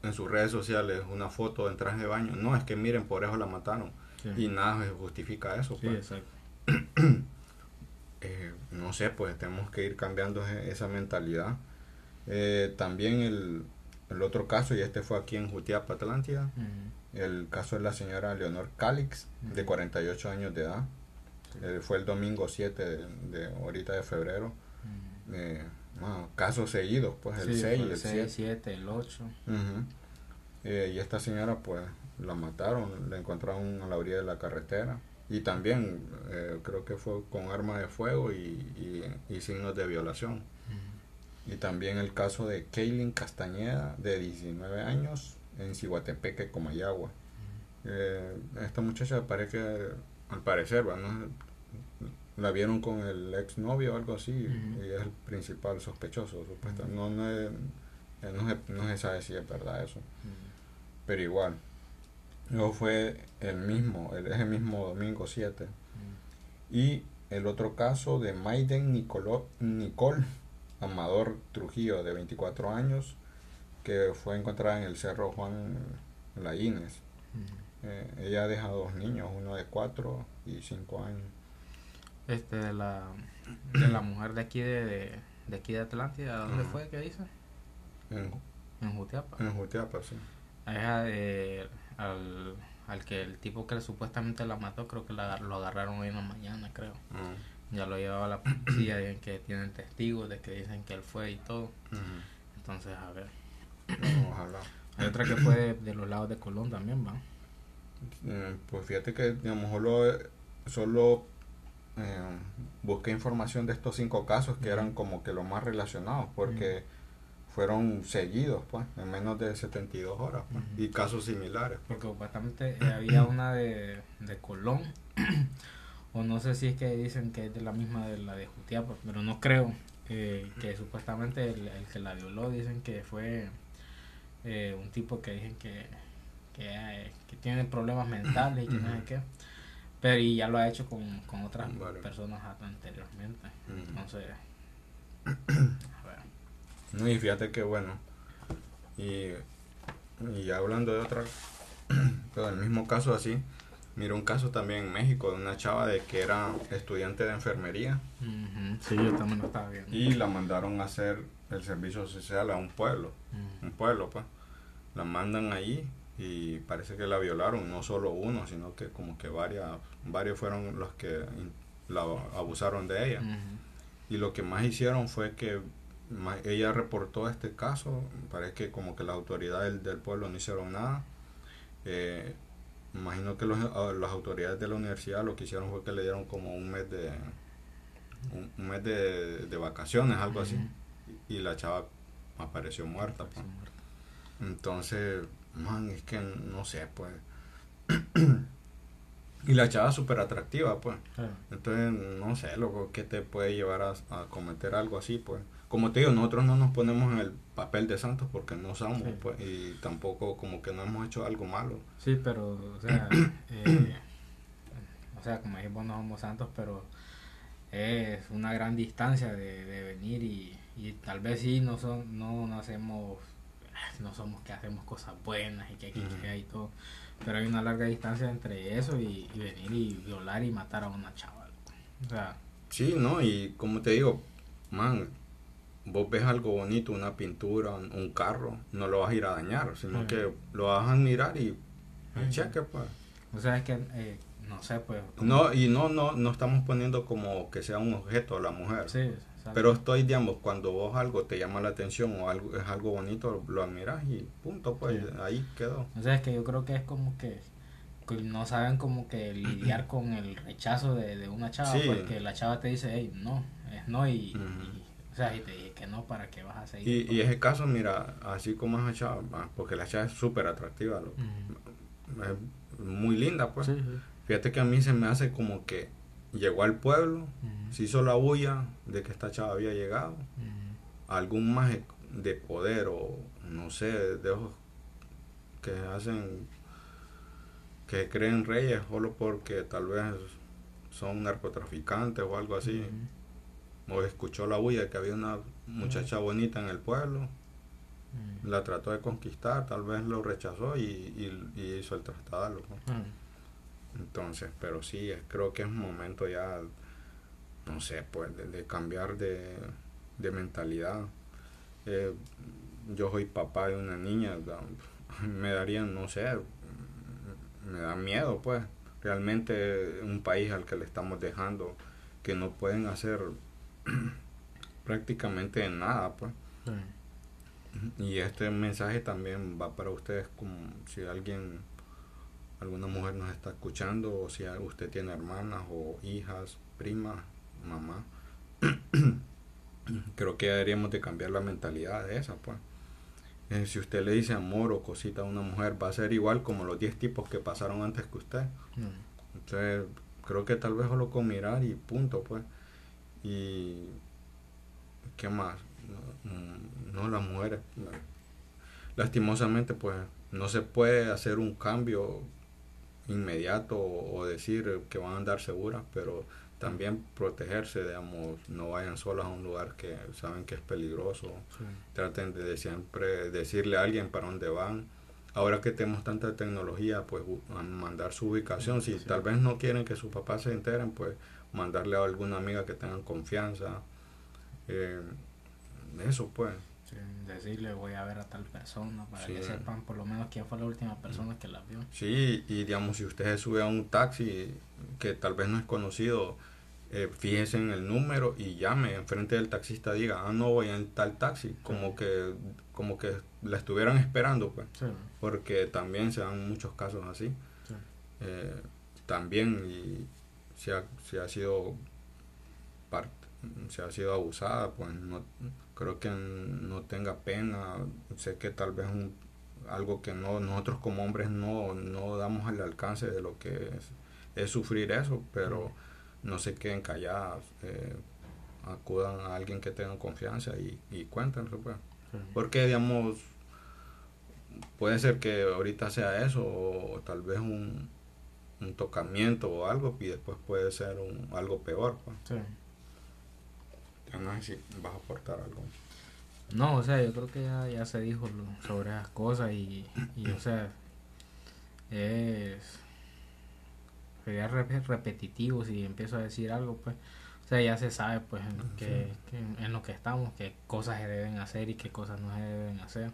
en sus redes sociales una foto en traje de baño, no, es que miren, por eso la mataron. sí, Y nada justifica eso. sí, pues. exacto. Eh, no sé, pues tenemos que ir cambiando e- esa mentalidad. Eh, también el, el otro caso, y este fue aquí en Jutiapa, Atlántida, el caso de la señora Leonor Calix, de Ujú. 48 años de edad. Eh, fue el domingo 7 de, de ahorita de febrero. ujú. Eh, bueno, casos seguidos, pues el Sí, 6 fue y el 6, 7. 7, el 8. Ujú. Eh, y esta señora pues la mataron, la encontraron a la orilla de la carretera. Y también creo que fue con arma de fuego y, y- y signos de violación. Y también el caso de Kaylin Castañeda, de 19 años, en Ciguatepeque, Comayagua. Esta muchacha parece que, al parecer. ¿no? la vieron con el exnovio o algo así, y es el principal sospechoso, supuestamente. No, no, es- eh, no, se, no se sabe si es verdad eso, pero igual. Luego fue el mismo, el, ese mismo domingo 7. Y el otro caso de Maiden Nicolo, Nicole Amador Trujillo, de 24 años, que fue encontrada en el cerro Juan Laínez. Eh, ella deja dos niños, uno de cuatro y cinco años. Este, de la, de la mujer de aquí de, de, aquí de Atlántida, ¿dónde fue que dice? En, en Jutiapa. En Jutiapa, sí. Ella, eh, al, al que el tipo que supuestamente la mató, creo que la, lo agarraron hoy en la mañana, creo. Mm. Ya lo llevaba a la policía, dicen que tienen testigos de que dicen que él fue y todo. Entonces, a ver. ojalá. Hay otra que fue de, los lados de Colón también, ¿va? Mm, pues fíjate que, digamos, solo, solo eh, busqué información de estos cinco casos que eran como que los más relacionados, porque fueron seguidos, pues, en menos de 72 horas, pues, y casos similares. Porque supuestamente eh, había una de, de Colón, o no sé si es que dicen que es de la misma de la de Jutiapa, pero no creo, eh, que supuestamente el, que la violó dicen que fue eh, un tipo que dicen que, que, que tiene problemas mentales y que no sé qué. Pero y ya lo ha hecho con, con otras personas anteriormente. Entonces, a ver. No, y fíjate que bueno, y, y hablando de otra, pero el mismo caso así, mira un caso también en México de una chava de que era estudiante de enfermería. Sí, yo también lo estaba viendo. Y la mandaron a hacer el servicio social a un pueblo, un pueblo pues. La mandan ahí y parece que la violaron, no solo uno, sino que como que varias, varios fueron los que la abusaron de ella. Y lo que más hicieron fue que ella reportó este caso, parece que como que las autoridades del, pueblo no hicieron nada. Eh, imagino que los, las autoridades de la universidad lo que hicieron fue que le dieron como un mes de un, mes de, vacaciones, algo así. Y, la chava apareció muerta. Pues. Entonces, man, es que no sé, pues. y la chava súper atractiva, pues. Entonces, no sé, loco, ¿qué te puede llevar a, cometer algo así, pues? Como te digo, nosotros no nos ponemos en el papel de santos porque no somos, pues, y tampoco como que no hemos hecho algo malo. Sí, pero, o sea, eh, o sea, como dijimos, no somos santos, pero es una gran distancia de, de venir y, y, tal vez sí no son no, no hacemos no somos que hacemos cosas buenas y que aquí que y todo. Pero hay una larga distancia entre eso y, venir y violar y matar a una chaval. O sea. Sí, ¿no? Y como te digo, man, vos ves algo bonito, una pintura, un, carro, no lo vas a ir a dañar, sino que lo vas a admirar y, cheque, pues. O sea, es que, eh, no sé, pues. No, y no, no, no estamos poniendo como que sea un objeto la mujer. Sí, pero estoy, digamos, cuando vos algo te llama la atención o algo es algo bonito, lo admiras y punto, pues ahí quedó. O sea, es que yo creo que es como que, no saben como que lidiar con el rechazo de, una chava, porque la chava te dice, hey, no, es no, y, o sea, y te dije que no, ¿para qué vas a seguir? Y, y ese caso, mira, así como es la chava, ah, porque la chava es súper atractiva, es muy linda, pues. Fíjate que a mí se me hace como que llegó al pueblo, se hizo la bulla de que esta chava había llegado, algún más de poder o no sé, de ojos que hacen, que creen reyes solo porque tal vez son narcotraficantes o algo así, o escuchó la bulla de que había una muchacha bonita en el pueblo, la trató de conquistar, tal vez lo rechazó y, hizo el trasladarlo. Entonces, pero sí, creo que es un momento ya, no sé, pues de, cambiar de, mentalidad. Eh, yo soy papá de una niña, me darían, no sé, me da miedo, pues. Realmente un país al que le estamos dejando que no pueden hacer prácticamente nada, pues. Y este mensaje también va para ustedes como si alguien alguna mujer nos está escuchando o si usted tiene hermanas o hijas, primas, mamá, creo que deberíamos de cambiar la mentalidad de esa, pues. Eh, si usted le dice amor o cosita a una mujer, va a ser igual como los 10 tipos que pasaron antes que usted. Mm. Entonces, creo que tal vez solo con mirar y punto, pues. Y, ¿qué más? No, no las mujeres. Lastimosamente, pues, no se puede hacer un cambio inmediato o, decir que van a andar seguras, pero también protegerse, digamos, no vayan solas a un lugar que saben que es peligroso. Traten de siempre decirle a alguien para dónde van. ahora que tenemos tanta tecnología, pues mandar su ubicación. Si tal vez no quieren que sus papás se enteren, pues mandarle a alguna amiga que tengan confianza. Eh, eso pues. Decirle voy a ver a tal persona para que sepan por lo menos quién fue la última persona que la vio. Sí, y digamos, si usted se sube a un taxi que tal vez no es conocido, eh, fíjese en el número y llame enfrente del taxista, diga, ah, no voy en tal taxi, como que como que la estuvieran esperando, pues, porque también se dan muchos casos así. Eh, también y se ha, se ha sido parte, se ha sido abusada, pues no creo que no tenga pena, sé que tal vez un, algo que no nosotros como hombres no, no damos al alcance de lo que es, sufrir eso, pero no se queden calladas, eh, acudan a alguien que tenga confianza y, y cuéntenlo pues. Porque digamos puede ser que ahorita sea eso o, tal vez un, un, tocamiento o algo y después puede ser un, algo peor. Pues. Sí. No sé si vas a aportar algo. No, o sea, yo creo que ya, ya se dijo sobre esas cosas y, y o sea, es sería repetitivo si empiezo a decir algo, pues, o sea, ya se sabe, pues, en, que, en lo que estamos, qué cosas se deben hacer y qué cosas no se deben hacer.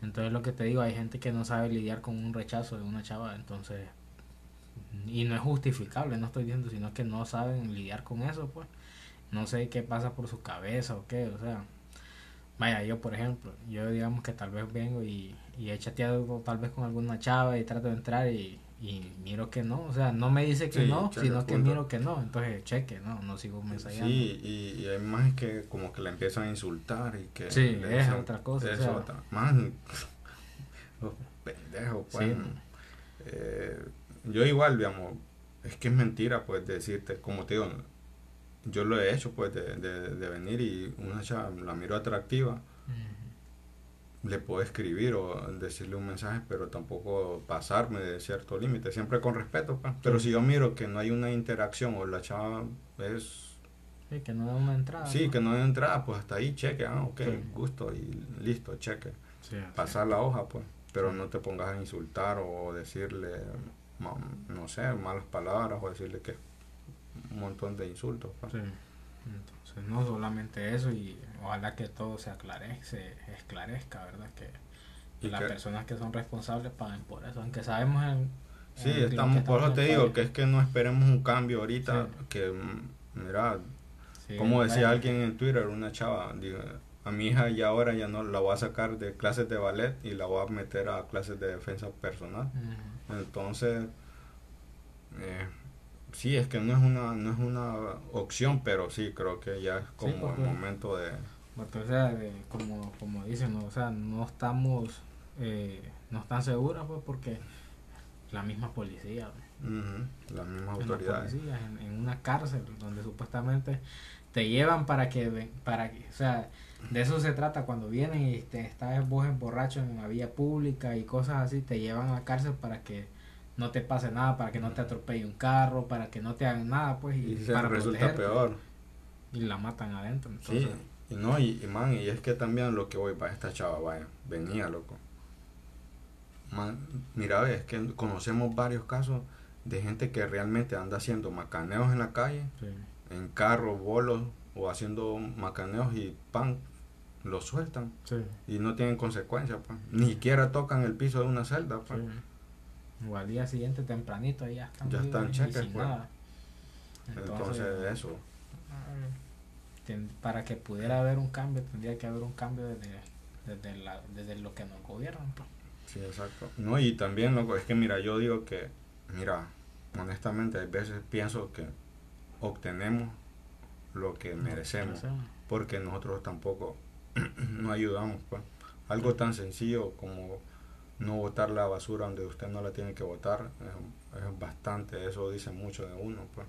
Entonces, lo que te digo, hay gente que no sabe lidiar con un rechazo de una chava, entonces, y no es justificable, no estoy diciendo, sino que no saben lidiar con eso, pues, no sé qué pasa por su cabeza o qué, o sea, Vaya, yo por ejemplo, yo digamos que tal vez vengo y, y he chateado tal vez con alguna chava y trato de entrar y, y miro que no, o sea, no me dice que no, sino que miro que no, entonces cheque, no, no sigo mensajando. Sí, y, y hay más que como que la empiezan a insultar y que... Sí, es otra cosa. Es otra, más los pendejos, pues. Eh, yo igual, digamos, es que es mentira, pues, decirte, como te digo, yo lo he hecho pues de, de, venir y una chava la miro atractiva le puedo escribir o decirle un mensaje pero tampoco pasarme de cierto límite siempre con respeto pues. pero si yo miro que no hay una interacción o la chava es sí, que no da una entrada sí que no da entrada pues hasta ahí cheque ah ok gusto y listo cheque. Pasar la hoja pues pero no te pongas a insultar o decirle no sé malas palabras o decirle que un montón de insultos. Pues. Entonces, no solamente eso, y ojalá que todo se aclare, se esclarezca, ¿verdad? Que y las personas que son responsables paguen por eso, aunque sabemos en, Sí, estamos, por eso te digo, que es que no esperemos un cambio ahorita, que mm, mira, como decía alguien en Twitter, una chava, a mi hija ya ahora ya no la voy a sacar de clases de ballet y la voy a meter a clases de defensa personal. Entonces, eh, sí, es que no es una no es una opción, pero sí creo que ya es como el momento de... Porque, o sea, como, como dicen, o sea, no estamos, eh, no están seguras, pues, porque la misma policía, las mismas autoridades. En, en, una cárcel donde supuestamente te llevan para que, para que, o sea, de eso se trata cuando vienen y te estás vos borracho en la vía pública y cosas así, te llevan a la cárcel para que no te pase nada, para que no te atropelle un carro, para que no te hagan nada, pues. Y, para resulta peor. Y la matan adentro. Sí, y no, y, man, y es que también lo que voy para esta chava, vaya, venía, loco. Man, mira, es que conocemos varios casos de gente que realmente anda haciendo macaneos en la calle, en carros, bolos, o haciendo macaneos y pan, lo sueltan. Y no tienen consecuencias, pues. Ni siquiera tocan el piso de una celda, pues. O al día siguiente tempranito ya están, ya están cheques, pues. Entonces, eso. Para que pudiera haber un cambio, tendría que haber un cambio desde, desde, la, desde lo que nos gobiernan. Pues. Sí, exacto. No, y también, loco, es que mira, yo digo que, mira, honestamente, a veces pienso que obtenemos lo que merecemos, porque nosotros tampoco no ayudamos. Pues. Algo tan sencillo como no botar la basura donde usted no la tiene que botar es, bastante eso dice mucho de uno pues.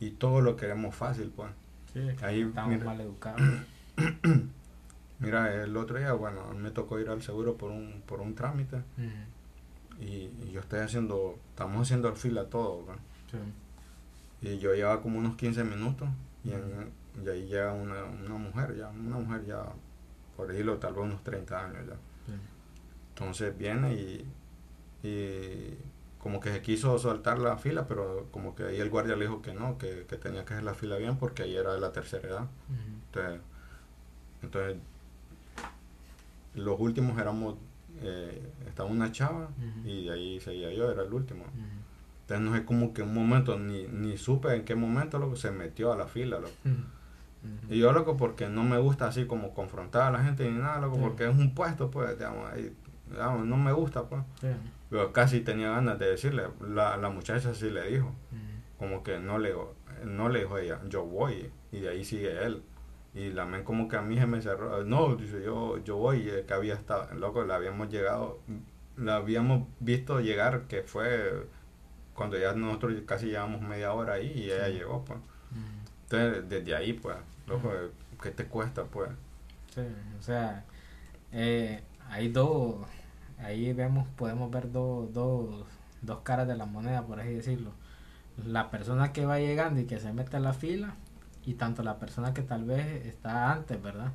Y todo lo queremos fácil pues. Sí, ahí estamos mal educados. Mira el otro día bueno me tocó ir al seguro por un por un trámite. Y, yo estoy haciendo estamos haciendo el fila todo y yo llevaba como unos 15 minutos y, y ahí llega una, una mujer ya una mujer ya por decirlo tal vez unos 30 años ya Entonces viene y, y como que se quiso soltar la fila, pero como que ahí el guardia le dijo que no, que, tenía que hacer la fila bien porque ahí era de la tercera edad. entonces, entonces, los últimos éramos, eh, estaba una chava y ahí seguía yo, era el último. Entonces no sé como que un momento, ni, ni supe en qué momento lo se metió a la fila. Y yo loco porque no me gusta así como confrontar a la gente ni nada, loco, porque es un puesto, pues, digamos, ahí, digamos, no me gusta, pues. Pero casi tenía ganas de decirle, la, la muchacha sí le dijo, como que no le, no le dijo ella, yo voy, y de ahí sigue él. Y la men como que a mí se me cerró, no, dice, yo, yo voy, que había estado, loco, la habíamos llegado, la habíamos visto llegar, que fue cuando ya nosotros casi llevamos media hora ahí y ella llegó, pues. Entonces, desde ahí, pues, loco, ¿qué te cuesta, pues? Sí, o sea, eh, hay dos, ahí vemos, podemos ver dos, dos, dos caras de la moneda, por así decirlo. La persona que va llegando y que se mete a la fila, y tanto la persona que tal vez está antes, ¿verdad?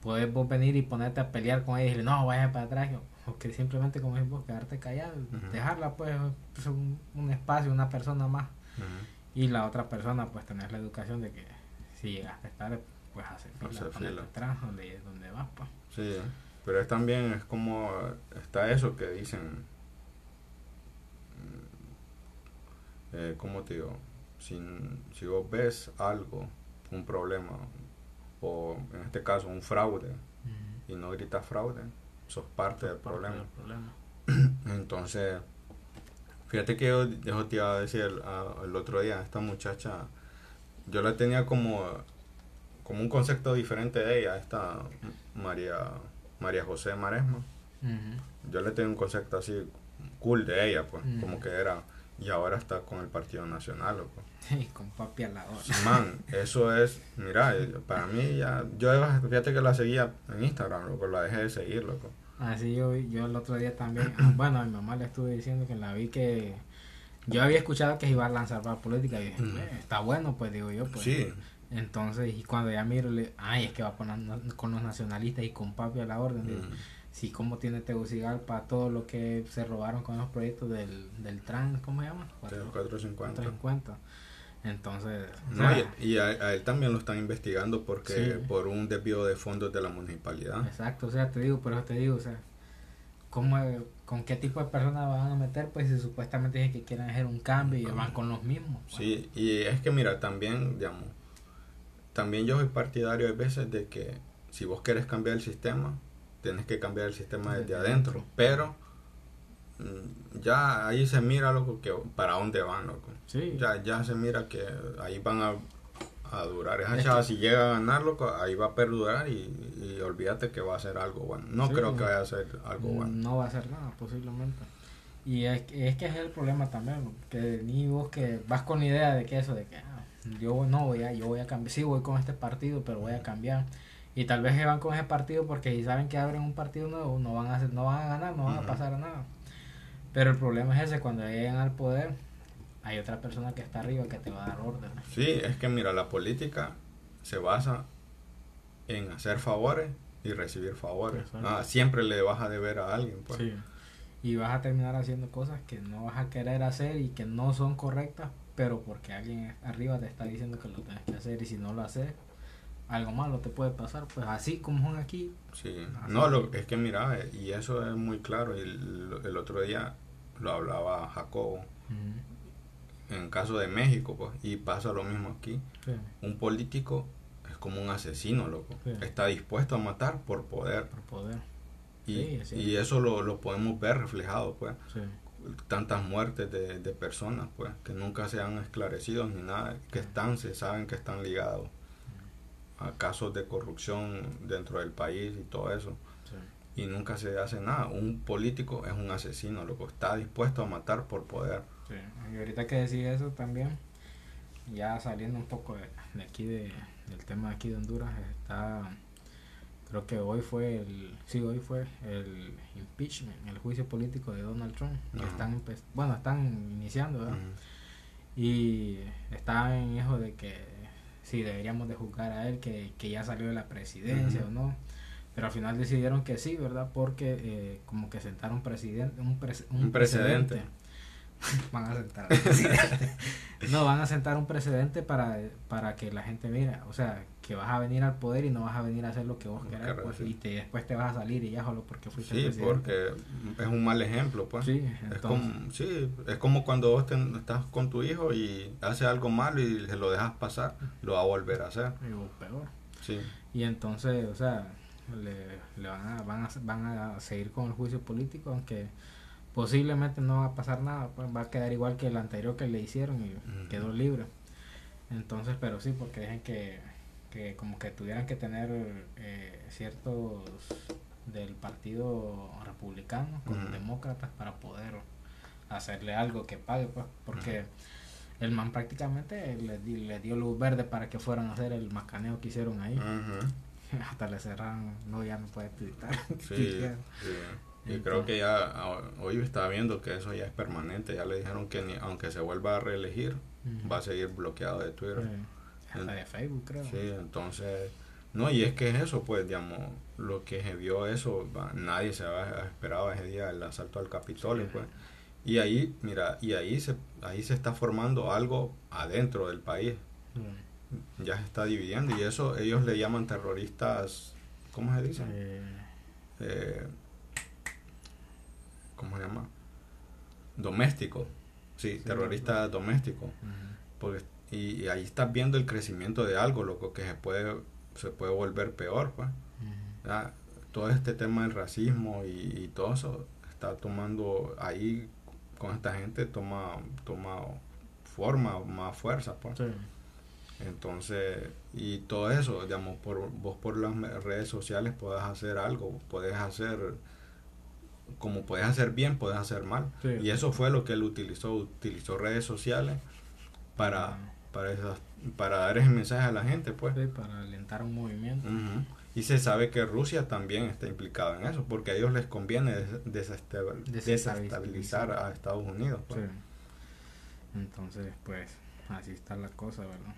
Puedes vos venir y ponerte a pelear con ella y decirle, no, vaya para atrás o que simplemente como vos quedarte callado, dejarla pues, pues un, espacio, una persona más. Y la otra persona pues tener la educación de que si llegaste tarde, pues hacer fila, atrás donde, donde vas pues. Sí, pero es también es como está eso que dicen mm, eh, como te digo si, si vos ves algo un problema o en este caso un fraude y no gritas fraude sos parte del problema. Entonces, fíjate que yo, te iba a decir el, otro día, esta muchacha, yo la tenía como, como un concepto diferente de ella, esta María, María José Maresma. Yo le tenía un concepto así cool de ella, pues, como que era, y ahora está con el Partido Nacional, pues. Y con papi al lado. Man, eso es, mira, eh, para mí ya, yo fíjate que la seguía en Instagram, loco, la dejé de seguir, loco. Así yo, yo el otro día también, ah, bueno, a mi mamá le estuve diciendo que la vi que yo había escuchado que iba a lanzar para política y dije, está bueno, pues digo yo, pues. Sí. Entonces, y cuando ya miro, le, ay, es que va con, con los nacionalistas y con papi a la orden. sí, como tiene Tegucigalpa todo lo que se robaron con los proyectos del, del trans, ¿cómo se llama? 450. 450. Entonces. y, a, él también lo están investigando porque por un desvío de fondos de la municipalidad. Exacto, o sea, te digo, por eso te digo, o sea, ¿cómo, ¿con qué tipo de personas van a meter? Pues si supuestamente dicen que quieren hacer un cambio y van con los mismos. Pues. Sí, y es que mira, también, digamos, también yo soy partidario a veces de que si vos querés cambiar el sistema, tienes que cambiar el sistema desde, adentro, pero mm, ya ahí se mira loco que para dónde van loco ya, ya se mira que ahí van a, a durar. Esa chava, si llega a ganarlo, ahí va a perdurar y, olvídate que va a ser algo bueno. No creo que vaya a ser algo bueno. No va a ser nada, posiblemente. Y es, es que es el problema también, que ni vos que vas con la idea de que eso, de que yo no voy a, yo voy a cambiar, sí voy con este partido, pero voy a cambiar. Y tal vez se van con ese partido porque si saben que abren un partido nuevo, no van a, hacer, no van a ganar, no van a pasar a nada. Pero el problema es ese, cuando llegan al poder, hay otra persona que está arriba que te va a dar órdenes. Sí, es que mira, la política se basa en hacer favores y recibir favores. Ah, siempre le vas a deber a alguien. Pues. Sí. Y vas a terminar haciendo cosas que no vas a querer hacer y que no son correctas, pero porque alguien arriba te está diciendo que lo tienes que hacer y si no lo haces, algo malo te puede pasar. Pues así como son aquí. Sí, no, lo, es que mira, y eso es muy claro. Y el, otro día lo hablaba Jacobo en caso de México, pues, y pasa lo mismo aquí. Un político es como un asesino, loco. Está dispuesto a matar por poder. Por poder. Y, y eso lo, lo, podemos ver reflejado, pues. Tantas muertes de, de, personas, pues, que nunca se han esclarecido ni nada, que están, se saben que están ligados a casos de corrupción dentro del país y todo eso. Y nunca se hace nada. Un político es un asesino, loco. Está dispuesto a matar por poder. Sí. Y ahorita que decís eso también, ya saliendo un poco de, aquí de, del tema de aquí de Honduras, está creo que hoy fue el sí hoy fue el impeachment el juicio político de Donald Trump están bueno están iniciando ¿verdad? y está en eso de que si deberíamos de juzgar a él que, ya salió de la presidencia o no pero al final decidieron que sí, ¿verdad? Porque eh, como que sentaron presidente, un, un, precedente. van a sentar no, van a sentar un precedente para, para que la gente mire, o sea, que vas a venir al poder y no vas a venir a hacer lo que vos querés, pues, y te, después te vas a salir y ya solo porque fuiste Sí, porque es un mal ejemplo, pues. Sí, es como, sí, es como cuando vos estás con tu hijo y hace algo malo y se lo dejas pasar, lo va a volver a hacer. Y peor. Sí. Y entonces, o sea, le, le van, a, van, a, van a seguir con el juicio político, aunque posiblemente no va a pasar nada, pues va a quedar igual que el anterior que le hicieron y quedó libre. Entonces, pero sí, porque dejen que, que como que tuvieran que tener eh, ciertos del partido republicano con demócratas para poder hacerle algo que pague, pues, porque el man prácticamente le, le, dio luz verde para que fueran a hacer el macaneo que hicieron ahí. Hasta le cerraron, no, ya no puede tuitar. Sí, y creo que ya hoy estaba viendo que eso ya es permanente. Ya le dijeron que ni, aunque se vuelva a reelegir, va a seguir bloqueado de Twitter. Hasta de Facebook, creo. Sí, entonces. No, y es que es eso, pues, digamos, lo que se vio eso, nadie se había esperado ese día el asalto al Capitolio, pues. Y ahí, mira, y ahí se, ahí se está formando algo adentro del país. Ya se está dividiendo y eso ellos le llaman terroristas, ¿cómo se dice? Eh, eh ¿cómo se llama? Doméstico, sí, terrorista doméstico. Porque, y, ahí estás viendo el crecimiento de algo, loco, que se puede, se puede volver peor, pues. Todo este tema del racismo y, todo eso está tomando ahí con esta gente toma toma forma más fuerza pues entonces y todo eso digamos por vos por las redes sociales puedes hacer algo puedes hacer como puedes hacer bien, puedes hacer mal. Y eso fue lo que él utilizó, utilizó redes sociales para, para, para dar ese mensaje a la gente, pues. para alentar un movimiento. Y se sabe que Rusia también está implicada en eso, porque a ellos les conviene desestabilizar a Estados Unidos. Pues. Entonces, pues, así está la cosa, ¿verdad?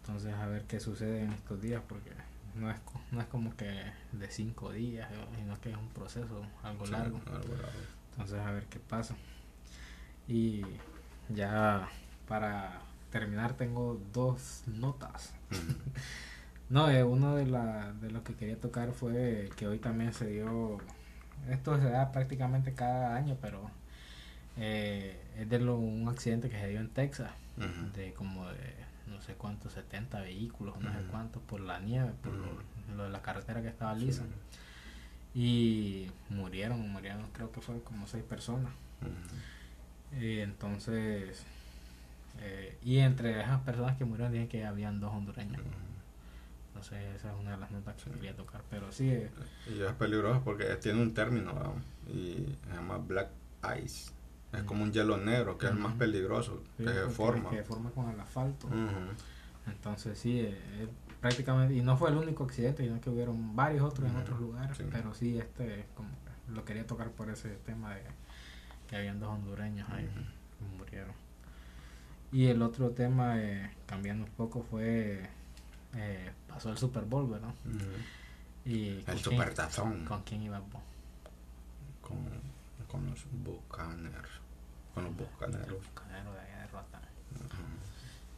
Entonces, a ver qué sucede en estos días, porque no es, no es como que de cinco días, sino que es un proceso algo largo. Entonces a ver qué pasa. Y ya para terminar tengo dos notas. no, eh, uno de, la, de lo que quería tocar fue que hoy también se dio, esto se da prácticamente cada año, pero eh, es de lo, un accidente que se dio en Texas, de como de no sé cuántos, 70 vehículos, no sé cuántos, por la nieve, por lo, de la carretera que estaba lisa. Y murieron, murieron, creo que fue como seis personas. Y entonces, eh, y entre esas personas que murieron, dije que habían dos hondureños. Entonces, esa es una de las notas que quería tocar, pero sí. Eh, y es peligroso porque tiene un término, y se llama Black Ice es como un hielo negro, que es el más peligroso, que se forma. Que forma con el asfalto. Entonces sí, eh, eh, prácticamente, y no fue el único accidente, sino que hubieron varios otros en otros lugares, pero sí, este como lo quería tocar por ese tema de que habían dos hondureños ahí que murieron. Y el otro tema, eh, cambiando un poco, fue, pasó el Super Bowl, ¿verdad? y el Super ¿Con quién iba vos? Con con los Buccaneers. Con los Buccaneers. Los Buccaneers de allá de Rota.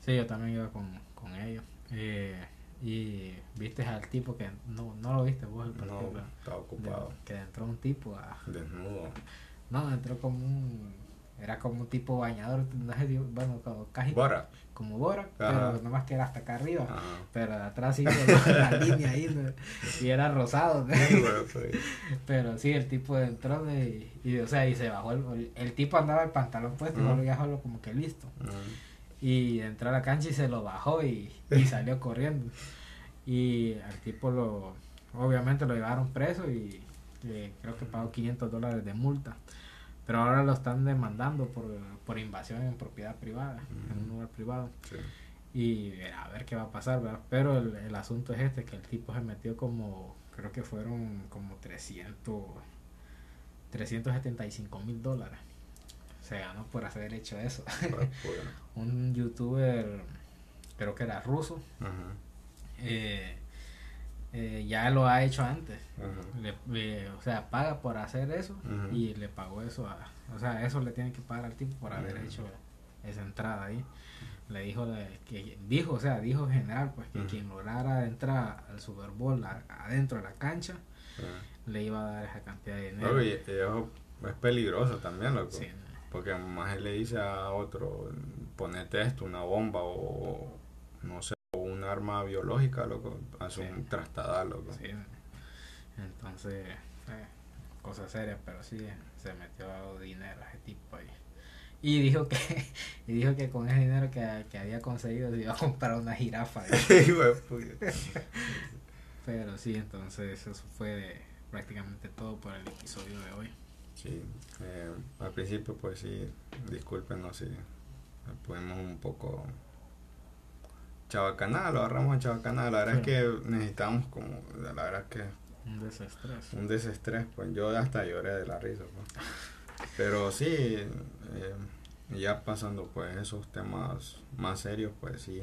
Sí, yo también iba con, con ellos. Eh, y viste al tipo que no, no lo viste vos el partido. No, estaba ocupado. que entró un tipo a. Desnudo. No, entró como un. Era como un tipo bañador, no sé, bueno, como casi. Bora. Como Bora, pero nomás que era hasta acá arriba. Pero de atrás hizo la línea ahí, y era rosado. pero sí, el tipo entró de, y, o sea, y se bajó. El, el tipo andaba el pantalón puesto y no lo solo como que listo. Y entró a la cancha y se lo bajó y, y salió corriendo. Y al tipo lo. Obviamente lo llevaron preso y creo que pagó 500 dólares de multa. Pero ahora lo están demandando por, por invasión en propiedad privada, en un lugar privado. Y a ver qué va a pasar, ¿verdad? Pero el, el, asunto es este, que el tipo se metió como, creo que fueron como 300, 375 mil dólares. Se ganó por haber hecho eso. un youtuber, creo que era ruso, eh, eh, ya lo ha hecho antes. le, o sea, paga por hacer eso y le pagó eso a, o sea, eso le tiene que pagar al tipo por haber hecho esa entrada ahí. Le dijo que dijo, o sea, dijo general pues que quien lograra entrar al Super Bowl adentro de la cancha le iba a dar esa cantidad de dinero. y, es peligroso también, loco. Porque más él le dice a otro, ponete esto, una bomba o no sé, un arma biológica, loco, hace un trastada, loco. Sí. Entonces, eh, cosa seria, pero sí, se metió dinero ese tipo ahí. Y dijo que y dijo que con ese dinero que, que había conseguido se iba a comprar una jirafa. pero sí, entonces eso fue prácticamente todo por el episodio de hoy. Sí, eh, al principio pues sí, discúlpenos si podemos un poco chabacaná, lo agarramos a chabacaná. La verdad es que necesitamos como, la verdad es que... Un desestrés. Un desestrés, pues yo hasta lloré de la risa. Pues. Pero sí, eh, ya pasando pues esos temas más serios, pues sí,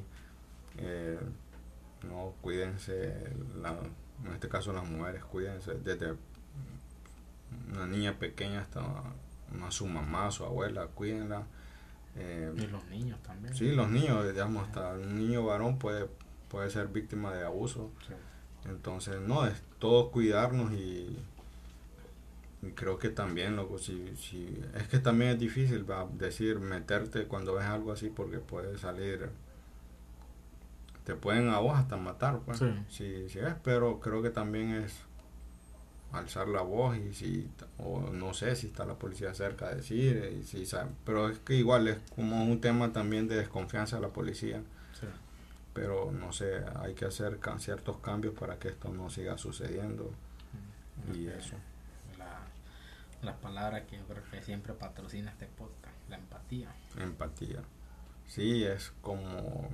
eh, no, cuídense, en este caso las mujeres, cuídense desde una niña pequeña hasta una, su mamá, su abuela, cuídenla eh, y los niños también. Sí, los niños, digamos, hasta un niño varón puede, puede ser víctima de abuso. Entonces, no, es todo cuidarnos y, creo que también, loco, si, si, es que también es difícil va, decir, meterte cuando ves algo así porque puede salir, te pueden a vos hasta matar, pues, si, si es, pero creo que también es alzar la voz y si o no sé si está la policía cerca de decir eh, y si pero es que igual es como un tema también de desconfianza de la policía. Pero no sé hay que hacer ciertos cambios para que esto no siga sucediendo. Y eso. La, la palabra que yo creo que siempre patrocina este podcast la empatía. Empatía. Sí es como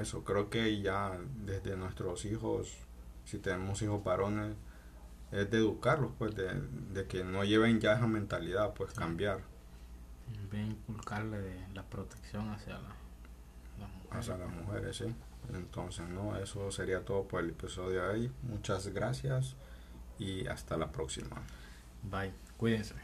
eso. Creo que ya desde nuestros hijos si tenemos hijos varones es de educarlos, pues, de, de, que no lleven ya esa mentalidad, pues, cambiar. De inculcarle de la protección hacia la, las mujeres. Hacia las mujeres, sí. Entonces, no, eso sería todo por el episodio de hoy. Muchas gracias y hasta la próxima. Bye, cuídense.